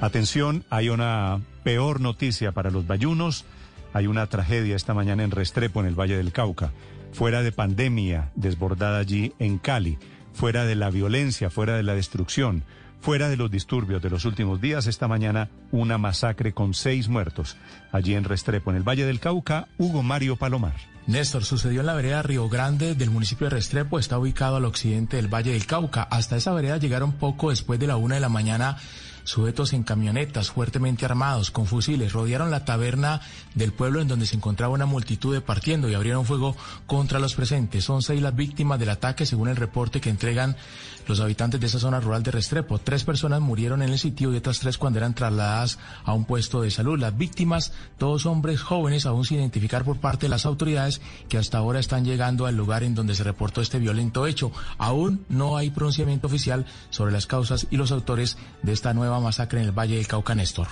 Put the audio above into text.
Atención, hay una peor noticia para los bayunos. Hay una tragedia esta mañana en Restrepo, en el Valle del Cauca. Fuera de pandemia desbordada allí en Cali, fuera de la violencia, fuera de la destrucción, fuera de los disturbios de los últimos días, esta mañana una masacre con seis muertos. Allí en Restrepo, en el Valle del Cauca, Hugo Mario Palomar. Néstor, sucedió en la vereda Río Grande del municipio de Restrepo, está ubicado al occidente del Valle del Cauca. Hasta esa vereda llegaron poco después de la una de la mañana sujetos en camionetas fuertemente armados con fusiles rodearon la taberna del pueblo en donde se encontraba una multitud de partiendo y abrieron fuego contra los presentes. Son seis las víctimas del ataque según el reporte que entregan los habitantes de esa zona rural de Restrepo. Tres personas murieron en el sitio y otras tres cuando eran trasladadas a un puesto de salud. Las víctimas, todos hombres jóvenes, aún sin identificar por parte de las autoridades que hasta ahora están llegando al lugar en donde se reportó este violento hecho. Aún no hay pronunciamiento oficial sobre las causas y los autores de esta masacre en el Valle del Cauca Néstor.